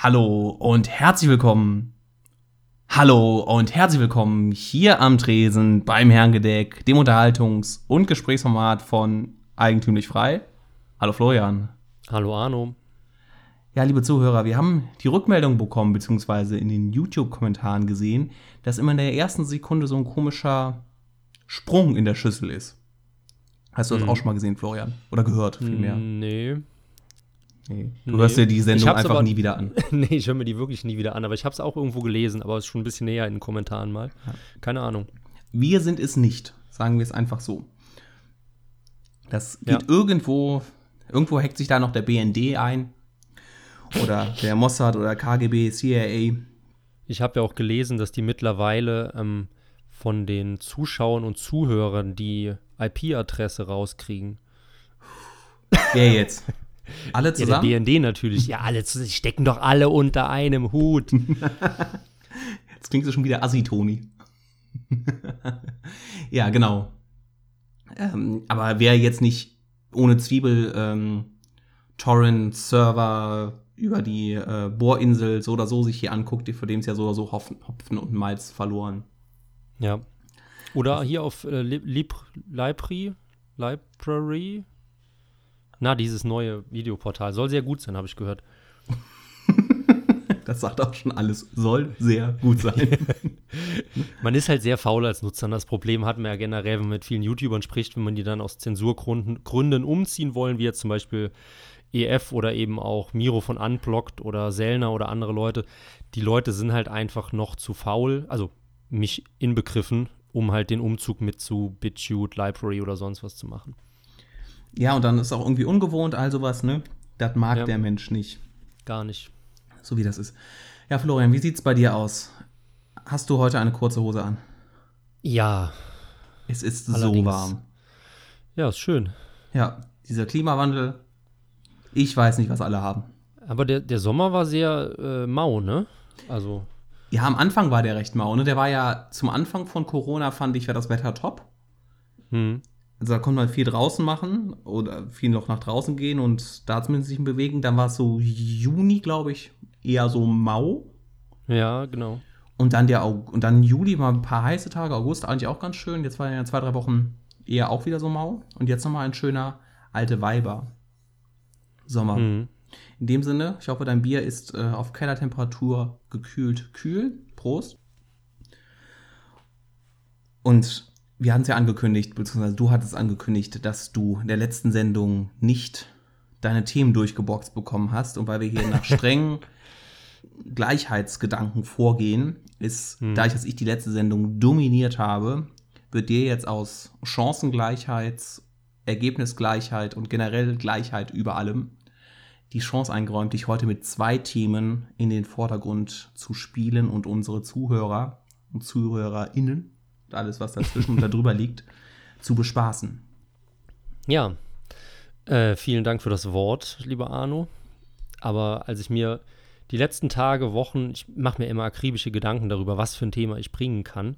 Hallo und herzlich willkommen. Hallo und herzlich willkommen hier am Tresen beim Herrengedeck, dem Unterhaltungs- und Gesprächsformat von Eigentümlich Frei. Hallo Florian. Hallo Arno. Ja, liebe Zuhörer, wir haben die Rückmeldung bekommen, beziehungsweise in den YouTube-Kommentaren gesehen, dass immer in der ersten Sekunde so ein komischer Sprung in der Schüssel ist. Hast du das Mhm. auch schon mal gesehen, Florian? Oder gehört vielmehr? Nee. Nee. Du Nee. hörst dir die Ich Sendung einfach aber- nie wieder an. nee, ich höre mir die wirklich nie wieder an, aber ich habe es auch irgendwo gelesen, aber es ist schon ein bisschen näher in den Kommentaren mal. Keine Ahnung. Wir sind es nicht, sagen wir es einfach so. Das geht Ja. irgendwo, irgendwo hackt sich da noch der BND ein. Oder der Mossad oder KGB, CIA. Ich habe ja auch gelesen, dass die mittlerweile ähm, von den Zuschauern und Zuhörern die IP-Adresse rauskriegen. Wer jetzt? Alle Ja, der zusammen? BND natürlich. Ja, alle zu- die stecken doch alle unter einem Hut. Jetzt klingt so schon wieder Assi-Toni. ja, genau. Ähm, aber wer jetzt nicht ohne Zwiebel ähm, Torrent-Server über die äh, Bohrinsel so oder so sich hier anguckt, für den ist ja so oder so Hopfen, Hopfen und Malz verloren. ja. Oder hier auf äh, Lib Lib Library. Library. Na, dieses neue Videoportal. Soll sehr gut sein, habe ich gehört. Das sagt auch schon alles. Soll sehr gut sein. Man ist halt sehr faul als Nutzer. Das Problem hat man ja generell, wenn man mit vielen YouTubern spricht, wenn man die dann aus Zensurgründen Gründen umziehen wollen, wie jetzt zum Beispiel EF oder eben auch Miro von Unblocked oder Selner oder andere Leute. Die Leute sind halt einfach noch zu faul, also mich inbegriffen, um halt den Umzug mit zu BitChute, Library oder sonst was zu machen. Ja, und dann ist auch irgendwie ungewohnt, all sowas, ne? Das mag Ja. der Mensch nicht. Gar nicht. So wie das ist. Ja, Florian, wie sieht's bei dir aus? Hast du heute eine kurze Hose an? Ja, Es ist Allerdings. so warm. ja, ist schön. Ja, dieser Klimawandel. Ich weiß nicht, was alle haben. Aber der, der Sommer war sehr äh, mau, ne? Also, Ja, am Anfang war der recht mau, ne? Der war ja zum Anfang von Corona, fand ich, war das Wetter top. hm. Also da konnte man viel draußen machen oder viel noch nach draußen gehen und da zumindest sich bewegen. Dann war es so Juni, glaube ich, eher so mau. ja, genau. Und dann der Aug und dann Juli mal ein paar heiße Tage, August eigentlich auch ganz schön. Jetzt waren ja zwei, drei Wochen eher auch wieder so mau. Und jetzt nochmal ein schöner alte Weiber. Sommer. Hm. In dem Sinne, ich hoffe, dein Bier ist äh, auf Kellertemperatur gekühlt kühl. Prost. Und wir hatten es ja angekündigt, beziehungsweise du hattest angekündigt, dass du in der letzten Sendung nicht deine Themen durchgeboxt bekommen hast. Und weil wir hier nach strengen Gleichheitsgedanken vorgehen, ist, Hm. da ich, dass ich die letzte Sendung dominiert habe, wird dir jetzt aus Chancengleichheit, Ergebnisgleichheit und generell Gleichheit über allem die Chance eingeräumt, dich heute mit zwei Themen in den Vordergrund zu spielen und unsere Zuhörer und ZuhörerInnen und alles, was dazwischen und darüber liegt, zu bespaßen. Ja, äh, vielen Dank für das Wort, lieber Arno. Aber als ich mir die letzten Tage, Wochen, ich mache mir immer akribische Gedanken darüber, was für ein Thema ich bringen kann.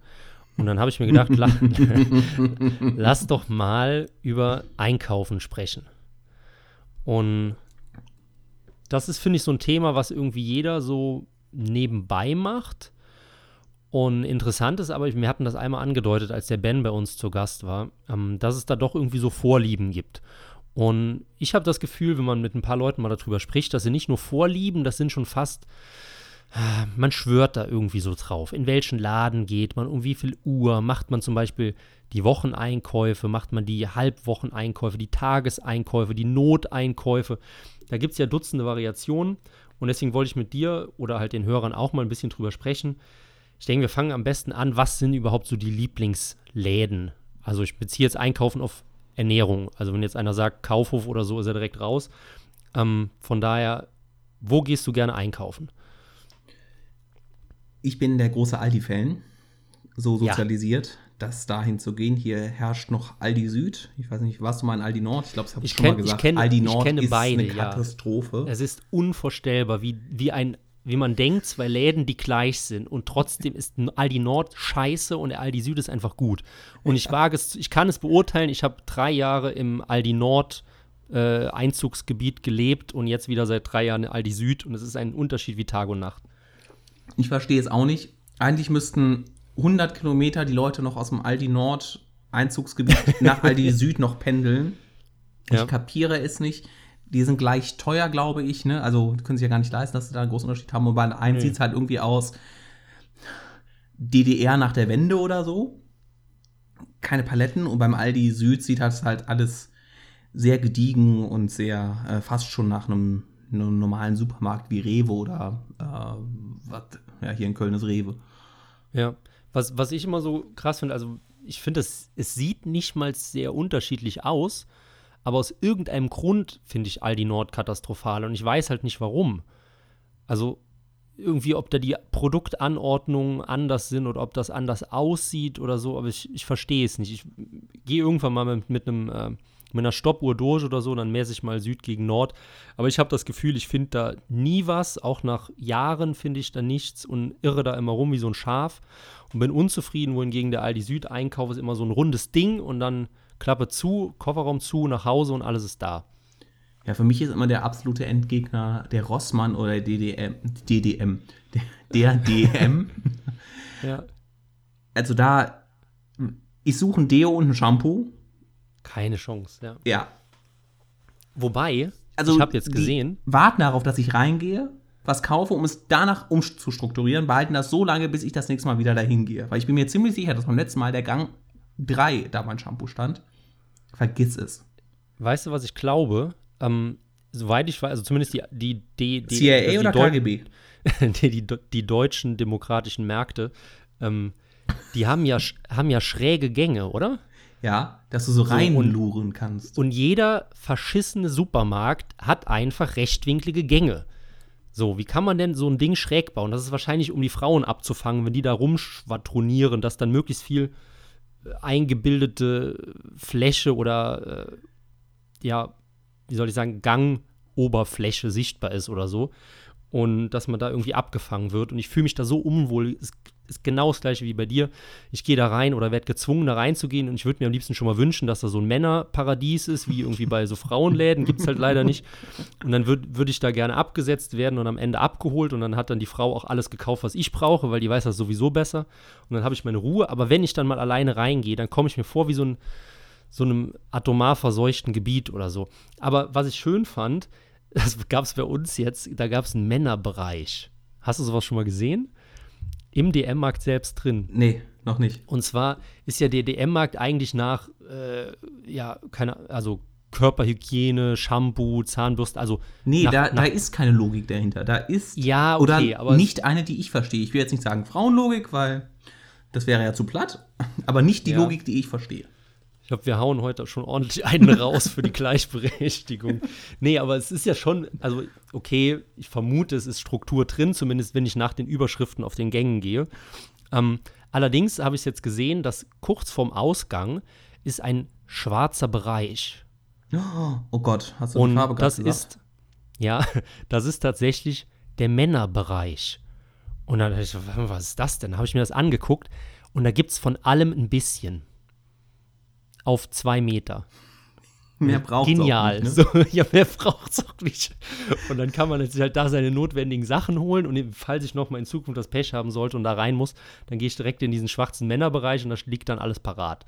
Und dann habe ich mir gedacht, la lass doch mal über Einkaufen sprechen. Und das ist, finde ich, so ein Thema, was irgendwie jeder so nebenbei macht. Und interessant ist aber, wir hatten das einmal angedeutet, als der Ben bei uns zu Gast war, ähm, dass es da doch irgendwie so Vorlieben gibt. Und ich habe das Gefühl, wenn man mit ein paar Leuten mal darüber spricht, dass sie nicht nur Vorlieben, das sind schon fast, ah, man schwört da irgendwie so drauf. In welchen Laden geht man, um wie viel Uhr, macht man zum Beispiel die Wocheneinkäufe, macht man die Halbwocheneinkäufe, die Tageseinkäufe, die Noteinkäufe. Da gibt es ja Dutzende Variationen. Und deswegen wollte ich mit dir oder halt den Hörern auch mal ein bisschen drüber sprechen. Ich denke, wir fangen am besten an, was sind überhaupt so die Lieblingsläden? Also ich beziehe jetzt Einkaufen auf Ernährung. Also wenn jetzt einer sagt Kaufhof oder so, ist er direkt raus. Ähm, von daher, wo gehst du gerne einkaufen? Ich bin der große Aldi-Fan, so Ja. sozialisiert, dass dahin zu gehen. Hier herrscht noch Aldi Süd. Ich weiß nicht, warst du mal in Aldi Nord? Ich glaube, das habe ich, Ich schon mal kenn- ich gesagt. kenne- Aldi ich Nord kenne ist beide, eine ja. Katastrophe. Es ist unvorstellbar, wie, wie ein wie man denkt, zwei Läden, die gleich sind und trotzdem ist Aldi Nord scheiße und Aldi Süd ist einfach gut. Und ich wage es, ich kann es beurteilen, ich habe drei Jahre im Aldi Nord äh, Einzugsgebiet gelebt und jetzt wieder seit drei Jahren in Aldi Süd und es ist ein Unterschied wie Tag und Nacht. Ich verstehe es auch nicht. Eigentlich müssten 100 Kilometer die Leute noch aus dem Aldi Nord Einzugsgebiet nach Aldi Süd noch pendeln. Ja. Ich kapiere es nicht. Die sind gleich teuer, glaube ich. Ne? Also können sich ja gar nicht leisten, dass sie da einen großen Unterschied haben. Und bei einem Nee. sieht es halt irgendwie aus DDR nach der Wende oder so. Keine Paletten. Und beim Aldi Süd sieht das halt alles sehr gediegen und sehr äh, fast schon nach einem, einem normalen Supermarkt wie Rewe oder äh, was, ja, hier in Köln ist Rewe. Ja, was, was ich immer so krass finde, also ich finde, es, es sieht nicht mal sehr unterschiedlich aus, aber aus irgendeinem Grund finde ich Aldi Nord katastrophal und ich weiß halt nicht warum. Also irgendwie, ob da die Produktanordnungen anders sind oder ob das anders aussieht oder so, aber ich, ich verstehe es nicht. Ich gehe irgendwann mal mit, mit einem äh, mit einer Stoppuhr durch oder so, dann messe ich mal Süd gegen Nord. Aber ich habe das Gefühl, ich finde da nie was. Auch nach Jahren finde ich da nichts und irre da immer rum wie so ein Schaf und bin unzufrieden, wohingegen der Aldi Süd Einkauf ist immer so ein rundes Ding und dann Klappe zu, Kofferraum zu, nach Hause und alles ist da. Ja, für mich ist immer der absolute Endgegner der Rossmann oder der DDM, DDM, der, DM. Ja. Also da, ich suche ein Deo und ein Shampoo. Keine Chance, ja. Ja. Wobei, Also ich habe jetzt gesehen, Warten darauf, dass ich reingehe, was kaufe, um es danach umzustrukturieren, behalten das so lange, bis ich das nächste Mal wieder dahin gehe. Weil ich bin mir ziemlich sicher, dass beim letzten Mal der Gang 3 da mein Shampoo stand. Vergiss es. weißt du, was ich glaube? Ähm, soweit ich weiß, also zumindest die, die, die, die CIA die oder Deu- KGB? die, die, die deutschen demokratischen Märkte, ähm, die haben ja, haben ja schräge Gänge, oder? Ja, dass du so So, reinluren kannst. Und jeder verschissene Supermarkt hat einfach rechtwinklige Gänge. So, wie kann man denn so ein Ding schräg bauen? Das ist wahrscheinlich, um die Frauen abzufangen, wenn die da rumschwadronieren, dass dann möglichst viel eingebildete Fläche oder, äh, ja, wie soll ich sagen, Gangoberfläche sichtbar ist oder so. Und dass man da irgendwie abgefangen wird. Und ich fühle mich da so unwohl. Es ist genau das gleiche wie bei dir. Ich gehe da rein oder werde gezwungen, da reinzugehen. Und ich würde mir am liebsten schon mal wünschen, dass da so ein Männerparadies ist, wie irgendwie bei so Frauenläden. Gibt es halt leider nicht. Und dann würde würd ich da gerne abgesetzt werden und am Ende abgeholt. Und dann hat dann die Frau auch alles gekauft, was ich brauche, weil die weiß das sowieso besser. Und dann habe ich meine Ruhe. Aber wenn ich dann mal alleine reingehe, dann komme ich mir vor wie so ein so einem atomar verseuchten Gebiet oder so. Aber was ich schön fand, das gab es bei uns jetzt, da gab es einen Männerbereich. Hast du sowas schon mal gesehen? Im DM-Markt selbst drin. Nee, noch nicht. Und zwar ist ja der DM-Markt eigentlich nach, äh, ja, keine, also Körperhygiene, Shampoo, Zahnbürste, also Nee, Nach- da, nach- da ist keine Logik dahinter. Da ist Ja, okay, oder aber nicht eine, die ich verstehe. Ich will jetzt nicht sagen Frauenlogik, weil das wäre ja zu platt, aber nicht die Ja. Logik, die ich verstehe. Ich glaube, wir hauen heute schon ordentlich einen raus für die Gleichberechtigung. Nee, aber es ist ja schon, also okay, ich vermute, es ist Struktur drin, zumindest wenn ich nach den Überschriften auf den Gängen gehe. Ähm, allerdings habe ich jetzt gesehen, dass kurz vorm Ausgang ist ein schwarzer Bereich. Oh Gott, hast du die Und Farbe das gesagt? ist, ja, das ist tatsächlich der Männerbereich. Und dann dachte ich, was ist das denn? Habe ich mir das angeguckt und da gibt es von allem ein bisschen. Auf zwei Meter. Mehr braucht Genial. Auch nicht, ne? so, ja, mehr braucht es auch nicht. Und dann kann man jetzt halt da seine notwendigen Sachen holen und falls ich noch mal in Zukunft das Pech haben sollte und da rein muss, dann gehe ich direkt in diesen schwarzen Männerbereich und da liegt dann alles parat.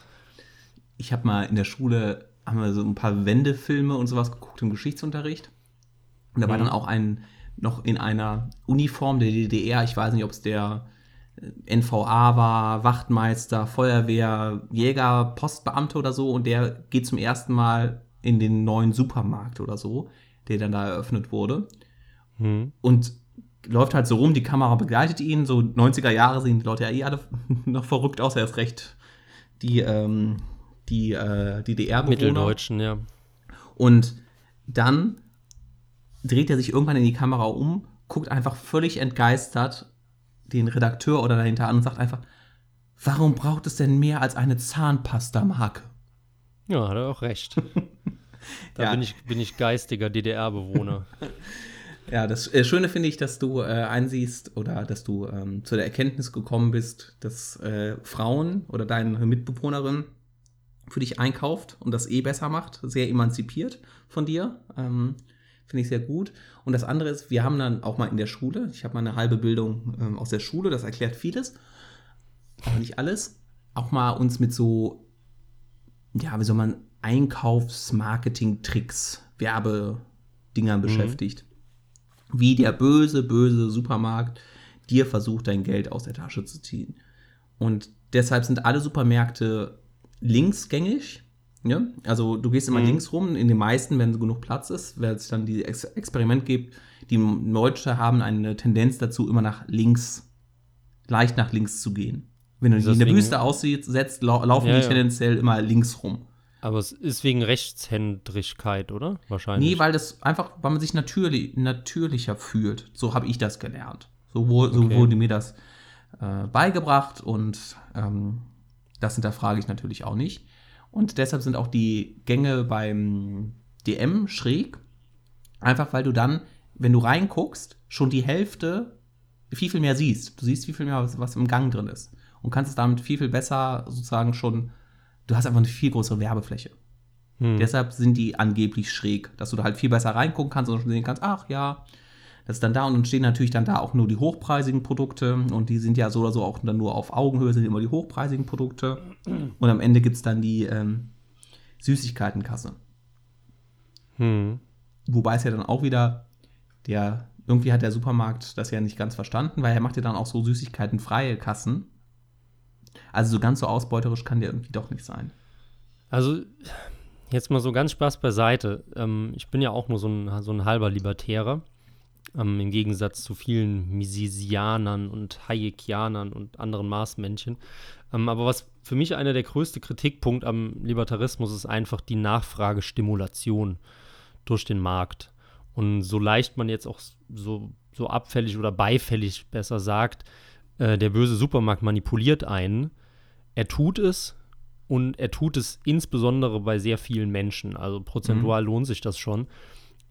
Ich habe mal in der Schule haben wir so ein paar Wendefilme und sowas geguckt im Geschichtsunterricht. Und da war Mhm. dann auch ein noch in einer Uniform der DDR, ich weiß nicht, ob es der NVA war, Wachtmeister, Feuerwehr, Jäger, Postbeamte oder so und der geht zum ersten Mal in den neuen Supermarkt oder so, der dann da eröffnet wurde. Hm. Und läuft halt so rum, die Kamera begleitet ihn. So 90er Jahre sehen die Leute ja eh alle noch verrückt aus. Er ist recht die, ähm, die äh, DDR-Bewohner. Mitteldeutschen, ja. Und dann dreht er sich irgendwann in die Kamera um, guckt einfach völlig entgeistert den Redakteur oder dahinter an und sagt einfach, warum braucht es denn mehr als eine Zahnpasta-Marke? Ja, hat er auch recht. Da Ja. bin, ich, bin ich geistiger DDR-Bewohner. Ja, das äh, Schöne finde ich, dass du äh, einsiehst oder dass du ähm, zu der Erkenntnis gekommen bist, dass äh, Frauen oder deine Mitbewohnerin für dich einkauft und das eh besser macht, sehr emanzipiert von dir. Ähm, Finde ich sehr gut. Und das andere ist, wir haben dann auch mal in der Schule, ich habe mal eine halbe Bildung ähm, aus der Schule, das erklärt vieles, aber nicht alles, auch mal uns mit so, ja, wie soll man, Einkaufs-Marketing-Tricks, Werbedingern mhm. beschäftigt. Wie der böse, böse Supermarkt dir versucht, dein Geld aus der Tasche zu ziehen. Und deshalb sind alle Supermärkte linksgängig. Ja? Also du gehst immer mhm. links rum, in den meisten, wenn genug Platz ist, weil es dann die Ex Experiment gibt, die Leute haben eine Tendenz dazu, immer nach links, leicht nach links zu gehen. Wenn du dich in der Wüste aussetzt, lau laufen ja, die tendenziell immer links rum. Aber es ist wegen Rechtshändrigkeit, oder? Wahrscheinlich. Nee, weil das einfach, weil man sich natürlich, natürlicher fühlt. So habe ich das gelernt. So, wo, okay. so wurde mir das äh, beigebracht und ähm, das hinterfrage ich natürlich auch nicht. Und deshalb sind auch die Gänge beim DM schräg. Einfach weil du dann, wenn du reinguckst, schon die Hälfte viel, viel mehr siehst. Du siehst viel, viel mehr, was, was im Gang drin ist. Und kannst es damit viel, viel besser sozusagen schon du hast einfach eine viel größere Werbefläche. Hm. Deshalb sind die angeblich schräg, dass du da halt viel besser reingucken kannst und sehen kannst, ach ja, das ist dann da und dann stehen natürlich dann da auch nur die hochpreisigen Produkte und die sind ja so oder so auch dann nur auf Augenhöhe, sind immer die hochpreisigen Produkte und am Ende gibt es dann die ähm, Süßigkeitenkasse. Hm. Wobei es ja dann auch wieder der, irgendwie hat der Supermarkt das ja nicht ganz verstanden, weil er macht ja dann auch so süßigkeitenfreie Kassen. Also so ganz so ausbeuterisch kann der irgendwie doch nicht sein. Also jetzt mal so ganz Spaß beiseite. Ähm, ich bin ja auch nur so ein, so ein halber Libertärer. Ähm, Im Gegensatz zu vielen Misesianern und Hayekianern und anderen Marsmännchen. Ähm, aber was für mich einer der größte Kritikpunkt am Libertarismus ist einfach die Nachfragestimulation durch den Markt. Und so leicht man jetzt auch so, so abfällig oder beifällig besser sagt, äh, der böse Supermarkt manipuliert einen. Er tut es und er tut es insbesondere bei sehr vielen Menschen. Also prozentual mhm. lohnt sich das schon.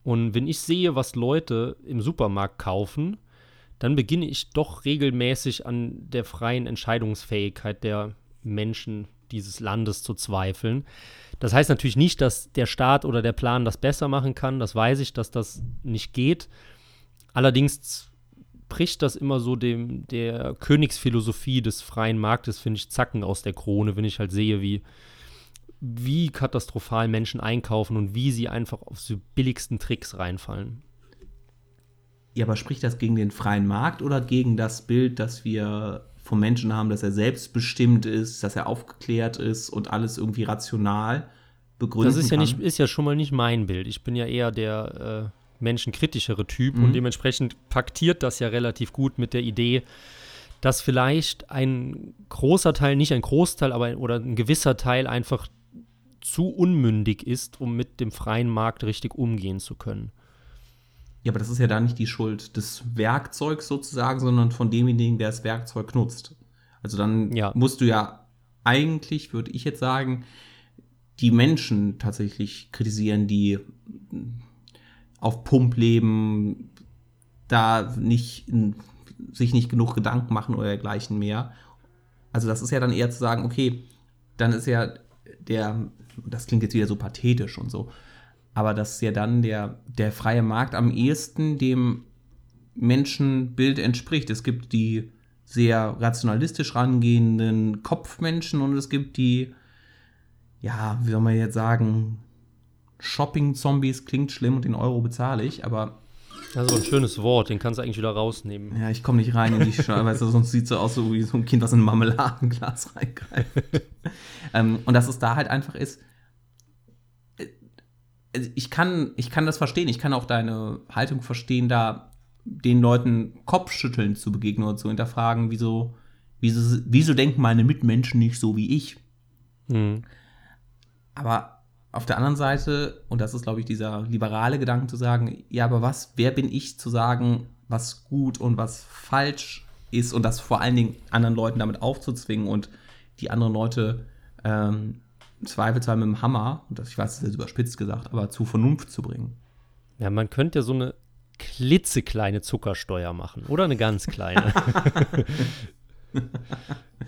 Und wenn ich sehe, was Leute im Supermarkt kaufen, dann beginne ich doch regelmäßig an der freien Entscheidungsfähigkeit der Menschen dieses Landes zu zweifeln. Das heißt natürlich nicht, dass der Staat oder der Plan das besser machen kann. Das weiß ich, dass das nicht geht. Allerdings bricht das immer so dem, der Königsphilosophie des freien Marktes, finde ich, Zacken aus der Krone, wenn ich halt sehe, wie, wie katastrophal Menschen einkaufen und wie sie einfach auf die billigsten Tricks reinfallen. Ja, aber spricht das gegen den freien Markt oder gegen das Bild, das wir vom Menschen haben, dass er selbstbestimmt ist, dass er aufgeklärt ist und alles irgendwie rational begründet? Das ist ja, nicht, ist ja schon mal nicht mein Bild. Ich bin ja eher der äh, menschenkritischere Typ mhm. und dementsprechend paktiert das ja relativ gut mit der Idee, dass vielleicht ein großer Teil, nicht ein Großteil, aber oder ein gewisser Teil einfach zu unmündig ist, um mit dem freien Markt richtig umgehen zu können. Ja, aber das ist ja da nicht die Schuld des Werkzeugs sozusagen, sondern von demjenigen, der das Werkzeug nutzt. Also dann ja. musst du ja eigentlich, würde ich jetzt sagen, die Menschen tatsächlich kritisieren, die auf Pump leben, da nicht sich nicht genug Gedanken machen oder dergleichen mehr. Also das ist ja dann eher zu sagen, okay, dann ist ja der, das klingt jetzt wieder so pathetisch und so, aber das ist ja dann der, der freie Markt am ehesten dem Menschenbild entspricht. Es gibt die sehr rationalistisch rangehenden Kopfmenschen und es gibt die, ja, wie soll man jetzt sagen, Shopping-Zombies klingt schlimm und den Euro bezahle ich, aber. Das ist so ein schönes Wort, den kannst du eigentlich wieder rausnehmen. Ja, ich komme nicht rein in die Schale, weißt du, sonst sieht es so aus so wie so ein Kind, was in ein Marmeladenglas reingreift. ähm, und dass es da halt einfach ist, äh, ich kann, ich kann das verstehen, ich kann auch deine Haltung verstehen, da den Leuten Kopfschütteln zu begegnen oder zu hinterfragen, wieso, wieso, wieso denken meine Mitmenschen nicht so wie ich. Mhm. Aber auf der anderen Seite, und das ist, glaube ich, dieser liberale Gedanke zu sagen, ja, aber was, wer bin ich zu sagen, was gut und was falsch ist und das vor allen Dingen anderen Leuten damit aufzuzwingen und die anderen Leute ähm, zweifelsfrei mit dem Hammer, und das, ich weiß, das ist überspitzt gesagt, aber zu Vernunft zu bringen. Ja, man könnte ja so eine klitzekleine Zuckersteuer machen oder eine ganz kleine.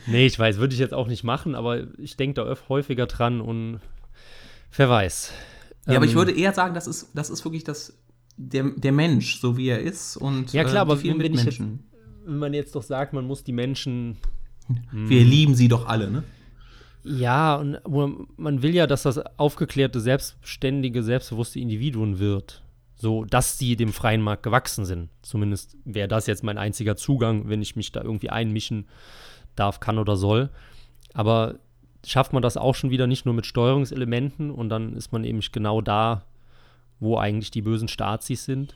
nee, ich weiß, würde ich jetzt auch nicht machen, aber ich denke da häufiger dran und wer weiß. Ja, ähm, aber ich ähm, würde eher sagen, das ist, das ist wirklich das, der, der Mensch, so wie er ist und ja, klar, äh, aber wenn, wenn, jetzt, wenn man jetzt doch sagt, man muss die Menschen. Wir hm. lieben sie doch alle, ne? Ja, und man will ja, dass das aufgeklärte, selbstständige, selbstbewusste Individuen wird. So, dass sie dem freien Markt gewachsen sind. Zumindest wäre das jetzt mein einziger Zugang, wenn ich mich da irgendwie einmischen darf, kann oder soll. Aber schafft man das auch schon wieder nicht nur mit Steuerungselementen und dann ist man eben genau da, wo eigentlich die bösen Stazis sind.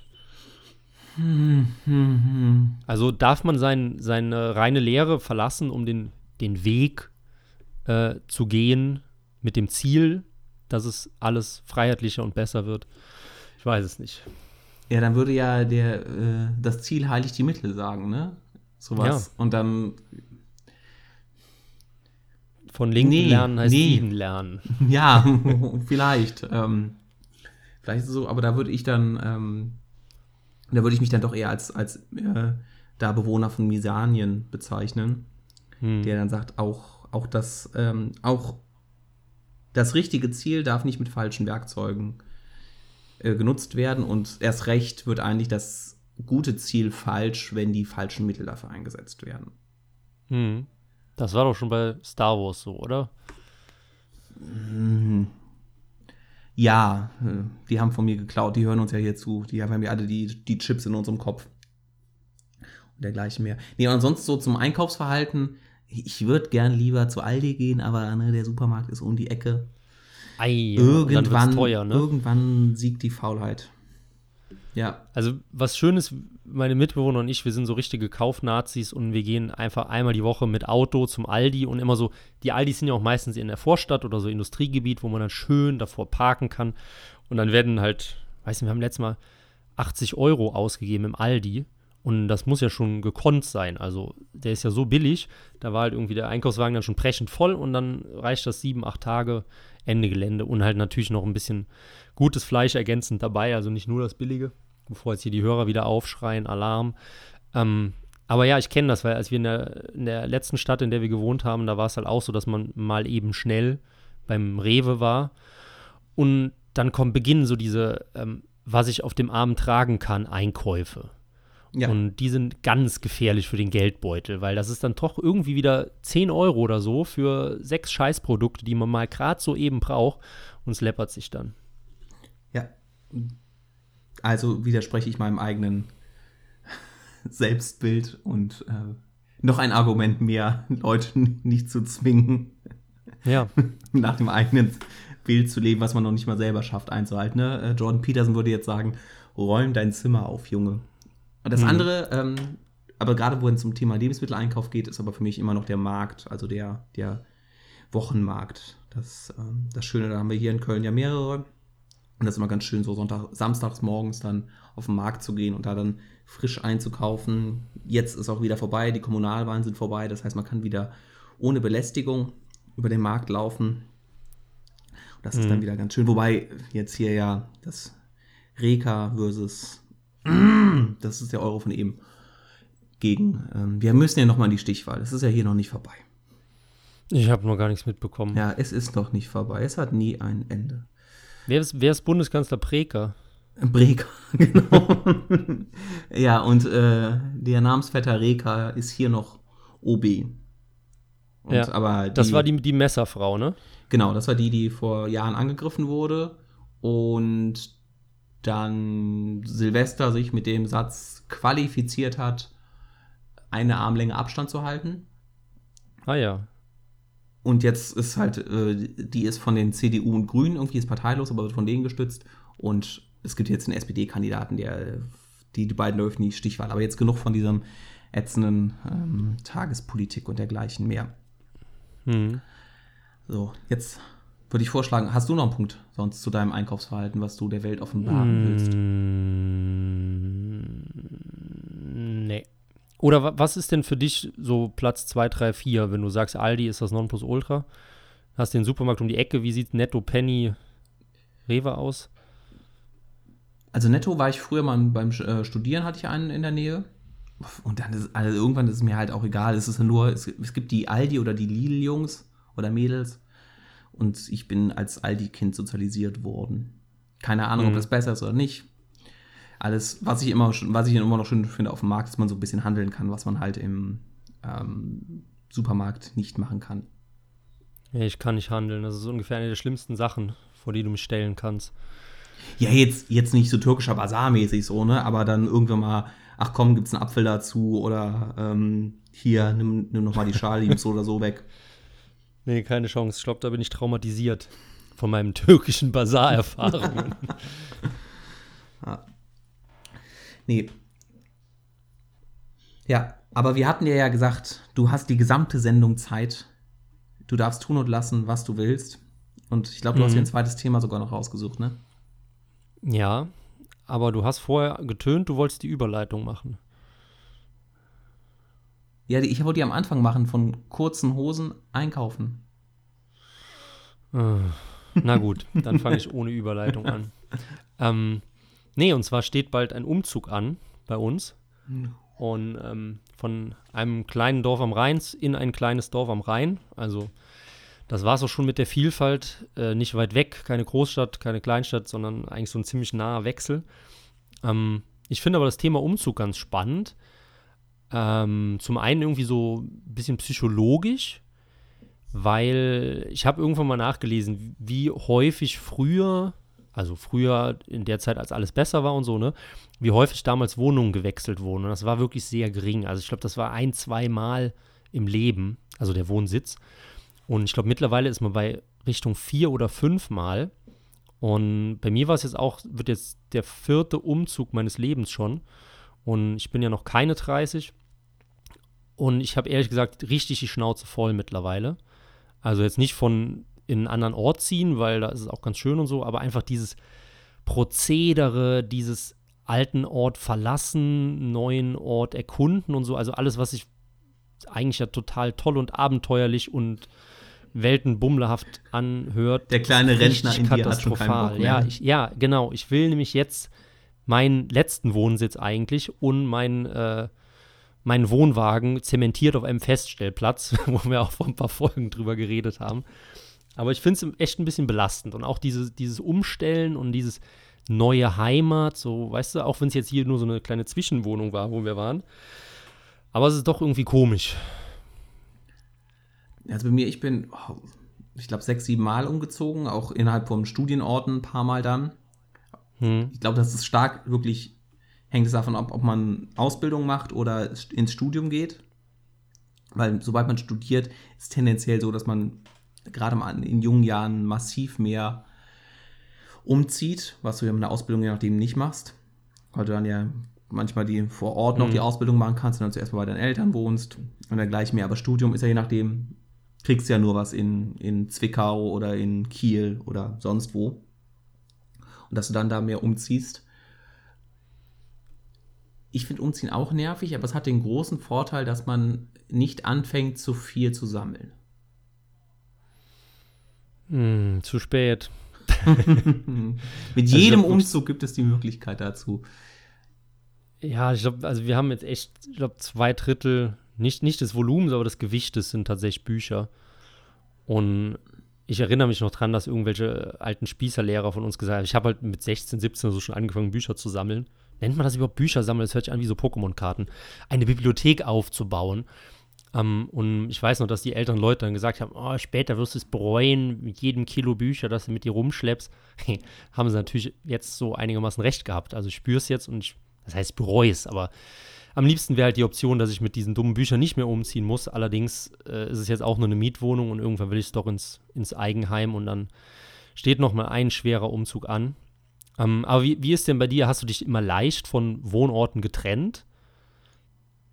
Also darf man sein, seine reine Lehre verlassen, um den, den Weg äh, zu gehen mit dem Ziel, dass es alles freiheitlicher und besser wird. Ich weiß es nicht. Ja, dann würde ja der, äh, das Ziel heiligt die Mittel sagen, ne? Sowas. Ja. Und dann. Von Linken nee, lernen heißt nee. Linken lernen. Ja, vielleicht. Ähm, vielleicht so, aber da würde ich dann, ähm, da würde ich mich dann doch eher als, als äh, da Bewohner von Misanien bezeichnen, hm. der dann sagt, auch auch das, ähm, auch das richtige Ziel darf nicht mit falschen Werkzeugen äh, genutzt werden und erst recht wird eigentlich das gute Ziel falsch, wenn die falschen Mittel dafür eingesetzt werden. Hm. Das war doch schon bei Star Wars so, oder? Hm. Ja, die haben von mir geklaut, die hören uns ja hier zu. Die haben ja alle die, die Chips in unserem Kopf. Und dergleichen mehr. Nee, und ansonsten so zum Einkaufsverhalten ich würde gern lieber zu Aldi gehen, aber ne, der Supermarkt ist um die Ecke. Ei, irgendwann, teuer, ne? irgendwann siegt die Faulheit. Ja. Also, was schön ist, meine Mitbewohner und ich, wir sind so richtige Kaufnazis und wir gehen einfach einmal die Woche mit Auto zum Aldi und immer so, die Aldis sind ja auch meistens in der Vorstadt oder so Industriegebiet, wo man dann schön davor parken kann. Und dann werden halt, weiß nicht, wir haben letztes Mal 80 Euro ausgegeben im Aldi und das muss ja schon gekonnt sein. Also der ist ja so billig. Da war halt irgendwie der Einkaufswagen dann schon brechend voll und dann reicht das sieben, acht Tage Ende Gelände und halt natürlich noch ein bisschen gutes Fleisch ergänzend dabei. Also nicht nur das Billige, bevor jetzt hier die Hörer wieder aufschreien, Alarm. Ähm, aber ja, ich kenne das, weil als wir in der, in der letzten Stadt, in der wir gewohnt haben, da war es halt auch so, dass man mal eben schnell beim Rewe war und dann kommt beginnen so diese, ähm, was ich auf dem Arm tragen kann, Einkäufe. Ja. Und die sind ganz gefährlich für den Geldbeutel, weil das ist dann doch irgendwie wieder 10 Euro oder so für sechs Scheißprodukte, die man mal gerade so eben braucht und es läppert sich dann. Ja. Also widerspreche ich meinem eigenen Selbstbild und äh, noch ein Argument mehr, Leute nicht zu zwingen, ja. nach dem eigenen Bild zu leben, was man noch nicht mal selber schafft einzuhalten. Ne? Äh, Jordan Peterson würde jetzt sagen, räum dein Zimmer auf, Junge. Und das mhm. andere, ähm, aber gerade wo es zum Thema Lebensmitteleinkauf geht, ist aber für mich immer noch der Markt, also der, der Wochenmarkt. Das, ähm, das Schöne, da haben wir hier in Köln ja mehrere. Und das ist immer ganz schön, so Sonntag, samstags morgens dann auf den Markt zu gehen und da dann frisch einzukaufen. Jetzt ist auch wieder vorbei, die Kommunalwahlen sind vorbei, das heißt, man kann wieder ohne Belästigung über den Markt laufen. Und das mhm. ist dann mhm. wieder ganz schön. Wobei jetzt hier ja das Reka versus das ist der Euro von eben. Gegen. Ähm, wir müssen ja nochmal in die Stichwahl. Es ist ja hier noch nicht vorbei. Ich habe noch gar nichts mitbekommen. Ja, es ist noch nicht vorbei. Es hat nie ein Ende. Wer ist, wer ist Bundeskanzler Preker? Breker, genau. ja, und äh, der Namensvetter Reka ist hier noch OB. Und, ja, aber die, das war die, die Messerfrau, ne? Genau, das war die, die vor Jahren angegriffen wurde. Und dann Silvester sich mit dem Satz qualifiziert hat, eine Armlänge Abstand zu halten. Ah ja. Und jetzt ist halt, äh, die ist von den CDU und Grünen, irgendwie ist parteilos, aber wird von denen gestützt. Und es gibt jetzt einen SPD-Kandidaten, der die, die beiden läuft nie Stichwahl. Aber jetzt genug von diesem ätzenden ähm, Tagespolitik und dergleichen mehr. Hm. So, jetzt würde ich vorschlagen, hast du noch einen Punkt sonst zu deinem Einkaufsverhalten, was du der Welt offenbaren willst? Mm, nee. Oder was ist denn für dich so Platz 2, 3, 4, wenn du sagst, Aldi ist das Nonplusultra? Hast den Supermarkt um die Ecke, wie sieht Netto, Penny, Rewe aus? Also Netto war ich früher mal beim äh, Studieren, hatte ich einen in der Nähe. Und dann ist, also irgendwann ist es mir halt auch egal. Es ist nur, es, es gibt die Aldi oder die Lidl-Jungs oder Mädels. Und ich bin als Aldi-Kind sozialisiert worden. Keine Ahnung, mhm. ob das besser ist oder nicht. Alles, was ich immer, was ich immer noch schön finde auf dem Markt, dass man so ein bisschen handeln kann, was man halt im ähm, Supermarkt nicht machen kann. Ja, ich kann nicht handeln. Das ist ungefähr eine der schlimmsten Sachen, vor die du mich stellen kannst. Ja, jetzt, jetzt nicht so türkischer Basar-mäßig so, ne? Aber dann irgendwann mal, ach komm, gibt's einen Apfel dazu oder ähm, hier, nimm, nimm noch mal die Schale, so oder so weg. Nee, keine Chance. Ich glaube, da bin ich traumatisiert von meinen türkischen Basar-Erfahrungen. ja. Nee. Ja, aber wir hatten dir ja gesagt, du hast die gesamte Sendung Zeit. Du darfst tun und lassen, was du willst. Und ich glaube, du mhm. hast dir ein zweites Thema sogar noch rausgesucht, ne? Ja, aber du hast vorher getönt, du wolltest die Überleitung machen. Ja, ich wollte die am Anfang machen, von kurzen Hosen einkaufen. Äh, na gut, dann fange ich ohne Überleitung an. Ähm, nee, und zwar steht bald ein Umzug an bei uns. Und ähm, von einem kleinen Dorf am Rhein in ein kleines Dorf am Rhein. Also das war es auch schon mit der Vielfalt. Äh, nicht weit weg, keine Großstadt, keine Kleinstadt, sondern eigentlich so ein ziemlich naher Wechsel. Ähm, ich finde aber das Thema Umzug ganz spannend. Ähm, zum einen irgendwie so ein bisschen psychologisch, weil ich habe irgendwann mal nachgelesen, wie häufig früher, also früher in der Zeit, als alles besser war und so, ne, wie häufig damals Wohnungen gewechselt wurden. Und das war wirklich sehr gering. Also ich glaube, das war ein, zwei Mal im Leben, also der Wohnsitz. Und ich glaube, mittlerweile ist man bei Richtung vier oder fünf Mal. Und bei mir war es jetzt auch, wird jetzt der vierte Umzug meines Lebens schon. Und ich bin ja noch keine 30. Und ich habe ehrlich gesagt richtig die Schnauze voll mittlerweile. Also jetzt nicht von in einen anderen Ort ziehen, weil da ist es auch ganz schön und so, aber einfach dieses Prozedere, dieses alten Ort verlassen, neuen Ort erkunden und so. Also alles, was sich eigentlich ja total toll und abenteuerlich und weltenbummlerhaft anhört. Der kleine Rentner in dir hat schon keinen ja, ich, ja, genau. Ich will nämlich jetzt meinen letzten Wohnsitz eigentlich und mein, äh, meinen Wohnwagen zementiert auf einem Feststellplatz, wo wir auch vor ein paar Folgen drüber geredet haben. Aber ich finde es echt ein bisschen belastend und auch dieses, dieses Umstellen und dieses neue Heimat, so, weißt du, auch wenn es jetzt hier nur so eine kleine Zwischenwohnung war, wo wir waren. Aber es ist doch irgendwie komisch. Also bei mir, ich bin, oh, ich glaube, sechs, sieben Mal umgezogen, auch innerhalb von Studienorten ein paar Mal dann. Hm. Ich glaube, das ist stark wirklich, hängt es davon ab, ob man Ausbildung macht oder ins Studium geht. Weil sobald man studiert, ist es tendenziell so, dass man gerade in jungen Jahren massiv mehr umzieht, was du ja mit einer Ausbildung je nachdem nicht machst. Weil du dann ja manchmal die vor Ort noch mhm. die Ausbildung machen kannst und dann zuerst mal bei deinen Eltern wohnst und dann gleich mehr. Aber Studium ist ja je nachdem, kriegst ja nur was in, in Zwickau oder in Kiel oder sonst wo. Und dass du dann da mehr umziehst. Ich finde Umziehen auch nervig, aber es hat den großen Vorteil, dass man nicht anfängt, zu viel zu sammeln. Hm, zu spät. Mit also jedem also, Umzug gibt es die Möglichkeit dazu. Ja, ich glaube, also wir haben jetzt echt, ich glaube, zwei Drittel nicht, nicht des Volumens, aber des Gewichtes sind tatsächlich Bücher. Und ich erinnere mich noch dran, dass irgendwelche alten Spießerlehrer von uns gesagt haben, ich habe halt mit 16, 17 so schon angefangen, Bücher zu sammeln. Nennt man das überhaupt Bücher sammeln? Das hört sich an wie so Pokémon-Karten. Eine Bibliothek aufzubauen. Um, ähm, und ich weiß noch, dass die älteren Leute dann gesagt haben, oh, später wirst du es bereuen, mit jedem Kilo Bücher, das du mit dir rumschleppst. haben sie natürlich jetzt so einigermaßen recht gehabt. Also ich spüre es jetzt und ich, das heißt, bereue es, aber am liebsten wäre halt die Option, dass ich mit diesen dummen Büchern nicht mehr umziehen muss. Allerdings äh, ist es jetzt auch nur eine Mietwohnung und irgendwann will ich es doch ins, ins Eigenheim und dann steht noch mal ein schwerer Umzug an. Ähm, aber wie, wie ist denn bei dir? Hast du dich immer leicht von Wohnorten getrennt?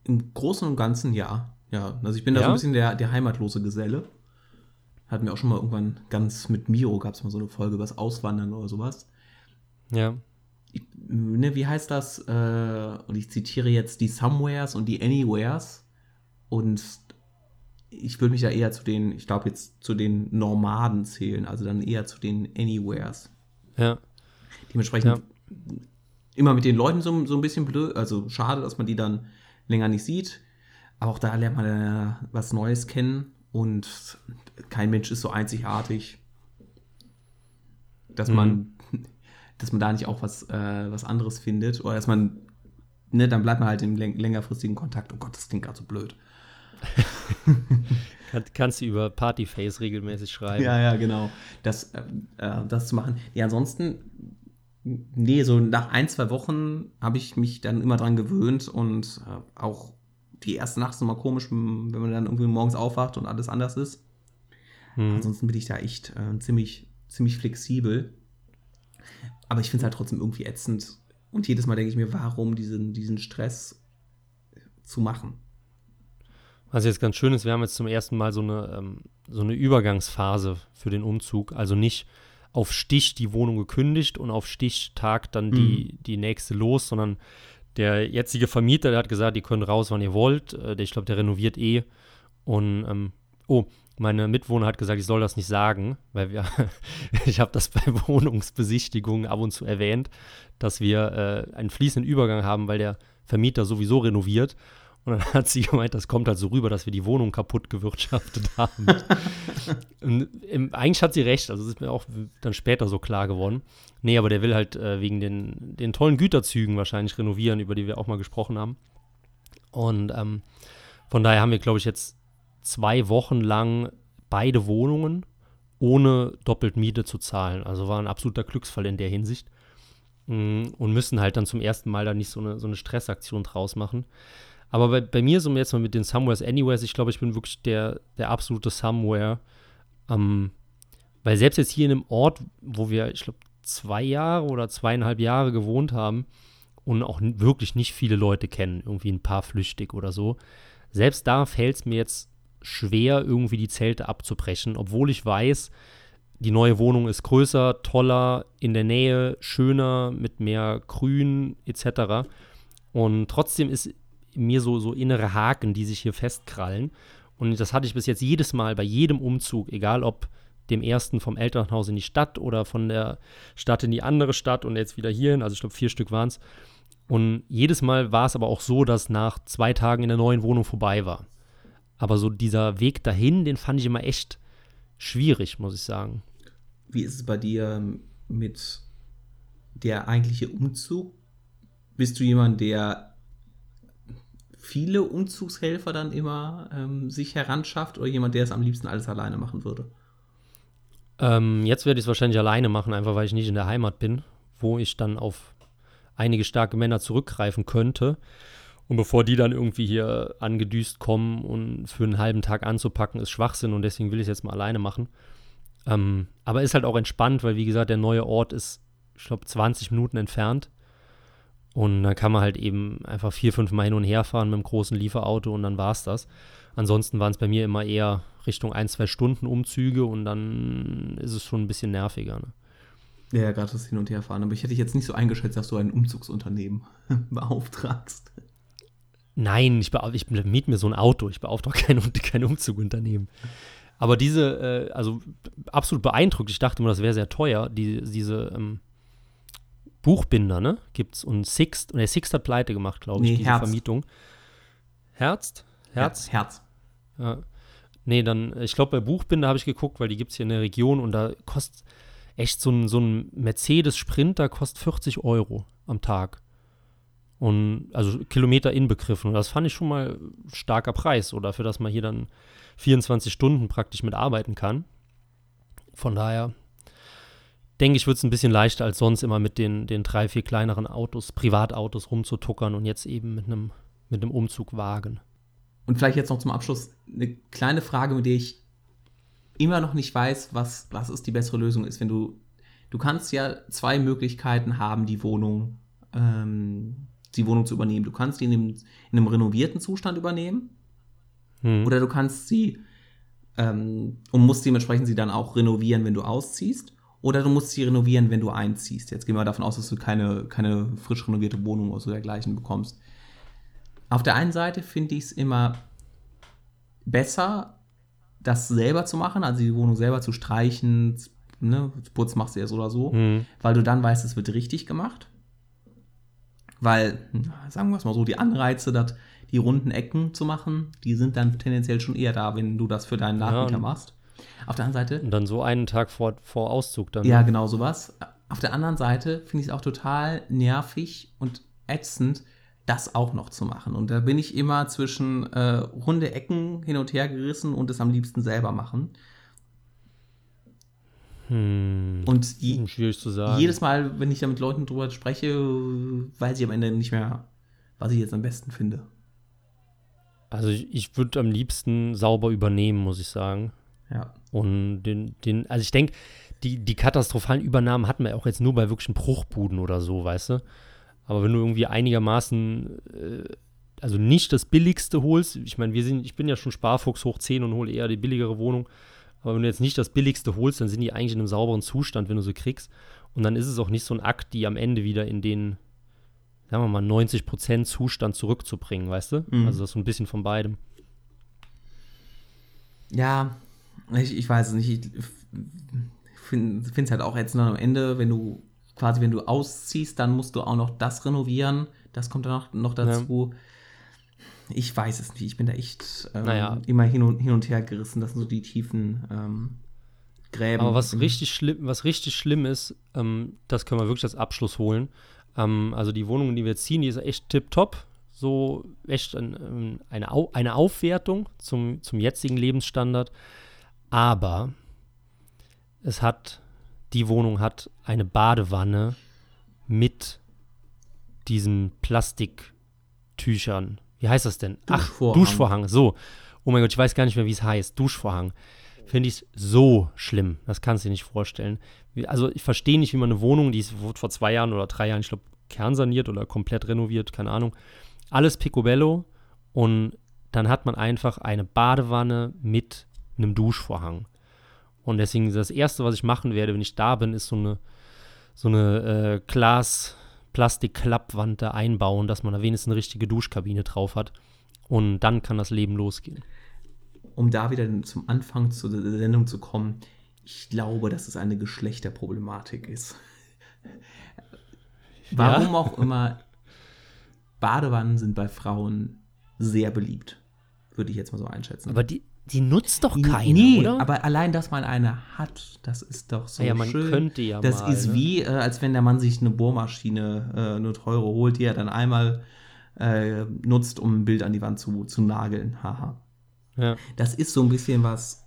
Im Großen und Ganzen ja. Ja, also ich bin da ja? so ein bisschen der, der heimatlose Geselle. Hatten wir auch schon mal irgendwann ganz mit Miro, gab es mal so eine Folge über das Auswandern oder sowas. Ja ne, wie heißt das? Äh, und ich zitiere jetzt die Somewheres und die Anywheres. Und ich würde mich ja eher zu den, ich glaube jetzt zu den Nomaden zählen, also dann eher zu den Anywheres. Ja. Dementsprechend ja. immer mit den Leuten so, so ein bisschen blöd, also schade, dass man die dann länger nicht sieht. Aber auch da lernt man äh, was Neues kennen und kein Mensch ist so einzigartig, dass mhm. man, dass man da nicht auch was, äh, was anderes findet oder dass man, ne, dann bleibt man halt im längerfristigen Kontakt. Oh Gott, das klingt gerade so blöd. Kann, kannst du über Partyface regelmäßig schreiben. Ja, ja, genau. Das, äh, äh, das zu machen. Ja, ansonsten, nee, so nach ein, zwei Wochen habe ich mich dann immer dran gewöhnt und äh, auch die erste Nacht ist immer komisch, wenn man dann irgendwie morgens aufwacht und alles anders ist. Hm. Ansonsten bin ich da echt äh, ziemlich, ziemlich flexibel. Aber ich finde es halt trotzdem irgendwie ätzend. Und jedes Mal denke ich mir, warum diesen, diesen Stress zu machen. Was jetzt ganz schön ist, wir haben jetzt zum ersten Mal so eine, ähm, so eine Übergangsphase für den Umzug. Also nicht auf Stich die Wohnung gekündigt und auf Stichtag dann die, mhm. die nächste los, sondern der jetzige Vermieter, der hat gesagt, ihr könnt raus, wann ihr wollt. Äh, ich glaube, der renoviert eh. Und, ähm, oh, meine Mitwohner hat gesagt, ich soll das nicht sagen, weil wir, ich habe das bei Wohnungsbesichtigungen ab und zu erwähnt, dass wir äh, einen fließenden Übergang haben, weil der Vermieter sowieso renoviert. Und dann hat sie gemeint, das kommt halt so rüber, dass wir die Wohnung kaputt gewirtschaftet haben. im, eigentlich hat sie recht, also das ist mir auch dann später so klar geworden. Nee, aber der will halt äh, wegen den, den tollen Güterzügen wahrscheinlich renovieren, über die wir auch mal gesprochen haben. Und ähm, von daher haben wir, glaube ich, jetzt zwei Wochen lang beide Wohnungen ohne doppelt Miete zu zahlen. Also war ein absoluter Glücksfall in der Hinsicht. Mm, und müssen halt dann zum ersten Mal da nicht so eine, so eine Stressaktion draus machen. Aber bei, bei mir, so jetzt mal mit den Somewheres Anywheres, ich glaube, ich bin wirklich der, der absolute Somewhere. Ähm, weil selbst jetzt hier in einem Ort, wo wir, ich glaube, zwei Jahre oder zweieinhalb Jahre gewohnt haben und auch wirklich nicht viele Leute kennen, irgendwie ein paar flüchtig oder so, selbst da fällt es mir jetzt schwer, irgendwie die Zelte abzubrechen, obwohl ich weiß, die neue Wohnung ist größer, toller, in der Nähe, schöner, mit mehr Grün etc. Und trotzdem ist mir so, so innere Haken, die sich hier festkrallen. Und das hatte ich bis jetzt jedes Mal bei jedem Umzug, egal ob dem ersten vom Elternhaus in die Stadt oder von der Stadt in die andere Stadt und jetzt wieder hierhin. Also ich glaube, vier Stück waren es. Und jedes Mal war es aber auch so, dass nach zwei Tagen in der neuen Wohnung vorbei war. Aber so dieser Weg dahin, den fand ich immer echt schwierig, muss ich sagen. Wie ist es bei dir mit der eigentliche Umzug? Bist du jemand, der viele Umzugshelfer dann immer ähm, sich heranschafft oder jemand, der es am liebsten alles alleine machen würde? Ähm, jetzt werde ich es wahrscheinlich alleine machen, einfach weil ich nicht in der Heimat bin, wo ich dann auf einige starke Männer zurückgreifen könnte. Und bevor die dann irgendwie hier angedüst kommen und für einen halben Tag anzupacken, ist Schwachsinn und deswegen will ich es jetzt mal alleine machen. Ähm, aber ist halt auch entspannt, weil wie gesagt, der neue Ort ist, ich glaube, 20 Minuten entfernt. Und dann kann man halt eben einfach vier, fünf Mal hin und her fahren mit dem großen Lieferauto und dann war es das. Ansonsten waren es bei mir immer eher Richtung ein, zwei Stunden Umzüge und dann ist es schon ein bisschen nerviger. Ne? Ja, gerade das Hin- und Herfahren. Aber ich hätte jetzt nicht so eingeschätzt, dass du ein Umzugsunternehmen beauftragst. Nein, ich, ich miete mir so ein Auto. Ich beauftrage kein, kein Umzugunternehmen. Aber diese, äh, also absolut beeindruckt. Ich dachte immer, das wäre sehr teuer, die, diese ähm, Buchbinder, ne? Gibt's und Sixt, und der Sixt hat pleite gemacht, glaube ich, nee, diese Herz. Vermietung. Herz? Herz? Herz. Ja. Nee, dann, ich glaube, bei Buchbinder habe ich geguckt, weil die gibt es hier in der Region und da kostet echt so ein, so ein Mercedes Sprinter kostet 40 Euro am Tag. Und also Kilometer inbegriffen. Und das fand ich schon mal starker Preis, oder dafür, dass man hier dann 24 Stunden praktisch mitarbeiten kann. Von daher denke ich, wird es ein bisschen leichter als sonst immer mit den, den drei, vier kleineren Autos, Privatautos rumzutuckern und jetzt eben mit einem mit einem Umzugwagen. Und vielleicht jetzt noch zum Abschluss eine kleine Frage, mit der ich immer noch nicht weiß, was, was ist die bessere Lösung ist, wenn du, du kannst ja zwei Möglichkeiten haben, die Wohnung, ähm, die Wohnung zu übernehmen. Du kannst die in einem, in einem renovierten Zustand übernehmen hm. oder du kannst sie ähm, und musst dementsprechend sie dann auch renovieren, wenn du ausziehst. Oder du musst sie renovieren, wenn du einziehst. Jetzt gehen wir davon aus, dass du keine, keine frisch renovierte Wohnung oder so dergleichen bekommst. Auf der einen Seite finde ich es immer besser, das selber zu machen, also die Wohnung selber zu streichen, ne, Putz machst du ja so oder so, mhm. weil du dann weißt, es wird richtig gemacht. Weil, sagen wir es mal so, die Anreize, dat, die runden Ecken zu machen, die sind dann tendenziell schon eher da, wenn du das für deinen Nachmieter Ja, machst. Auf der anderen Seite, Und dann so einen Tag vor, vor Auszug dann. ja, genau sowas. Auf der anderen Seite finde ich es auch total nervig und ätzend, das auch noch zu machen. Und da bin ich immer zwischen äh, runde Ecken hin und her gerissen und es am liebsten selber machen. Hm, Und die, schwierig zu sagen. jedes Mal, wenn ich da mit Leuten drüber spreche, weiß ich am Ende nicht mehr, was ich jetzt am besten finde. also ich, ich würde am liebsten sauber übernehmen, muss ich sagen. Ja. Und den, den, also ich denke, die, die katastrophalen Übernahmen hatten wir auch jetzt nur bei wirklichen Bruchbuden oder so, weißt du? Aber wenn du irgendwie einigermaßen, äh, also nicht das Billigste holst, ich meine, wir sind, ich bin ja schon Sparfuchs hoch 10 und hole eher die billigere Wohnung, aber wenn du jetzt nicht das Billigste holst, dann sind die eigentlich in einem sauberen Zustand, wenn du sie kriegst. Und dann ist es auch nicht so ein Akt, die am Ende wieder in den, sagen wir mal, 90% Zustand zurückzubringen, weißt du? Mhm. Also das ist so ein bisschen von beidem. Ja, ich, ich weiß es nicht. Ich finde es halt auch jetzt am Ende, wenn du quasi, wenn du ausziehst, dann musst du auch noch das renovieren. Das kommt dann noch, noch dazu. Ich weiß es nicht. Ich bin da echt ähm, Naja. immer hin und, hin und her gerissen. Das sind so die tiefen ähm, Gräben. Aber was richtig schlimm, was richtig schlimm ist, ähm, das können wir wirklich als Abschluss holen. Ähm, also die Wohnung, die wir ziehen, die ist echt tipptopp. So echt ein, ähm, eine, Au eine Aufwertung zum, zum jetzigen Lebensstandard. Aber es hat, die Wohnung hat eine Badewanne mit diesen Plastiktüchern. Wie heißt das denn? Ach, Duschvorhang. Duschvorhang. So. Oh mein Gott, ich weiß gar nicht mehr, wie es heißt. Duschvorhang. Finde ich so schlimm. Das kannst du dir nicht vorstellen. Also ich verstehe nicht, wie man eine Wohnung, die ist, wurde vor zwei Jahren oder drei Jahren, ich glaube, kernsaniert oder komplett renoviert, keine Ahnung. Alles Picobello und dann hat man einfach eine Badewanne mit einem Duschvorhang. Und deswegen das Erste, was ich machen werde, wenn ich da bin, ist so eine, so eine äh, Glas, Plastik-Klappwand da einbauen, dass man da wenigstens eine richtige Duschkabine drauf hat. Und dann kann das Leben losgehen. um da wieder zum Anfang zur Sendung zu kommen, ich glaube, dass es eine Geschlechterproblematik ist. Warum auch immer, Badewannen sind bei Frauen sehr beliebt. Würde ich jetzt mal so einschätzen. Aber die, die nutzt doch keiner, nee, oder? aber allein, dass man eine hat, das ist doch so ja, man schön. könnte ja das mal, ist ne? wie, äh, als wenn der Mann sich eine Bohrmaschine, äh, eine teure holt, die er dann einmal äh, nutzt, um ein Bild an die Wand zu, zu nageln. Haha. ja. Das ist so ein bisschen was,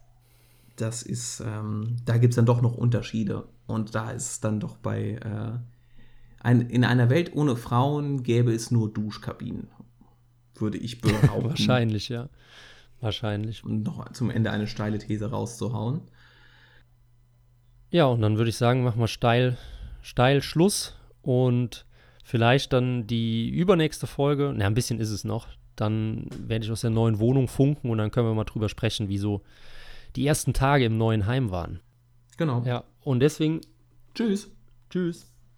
das ist, ähm, da gibt es dann doch noch Unterschiede. Und da ist es dann doch bei, äh, ein, in einer Welt ohne Frauen gäbe es nur Duschkabinen, würde ich behaupten. Wahrscheinlich, ja. Wahrscheinlich. Und noch zum Ende eine steile These rauszuhauen. Ja, und dann würde ich sagen, machen wir steil, steil Schluss und vielleicht dann die übernächste Folge, na, ein bisschen ist es noch, dann werde ich aus der neuen Wohnung funken und dann können wir mal drüber sprechen, wie so die ersten Tage im neuen Heim waren. Genau. Ja, und deswegen, Tschüss. tschüss.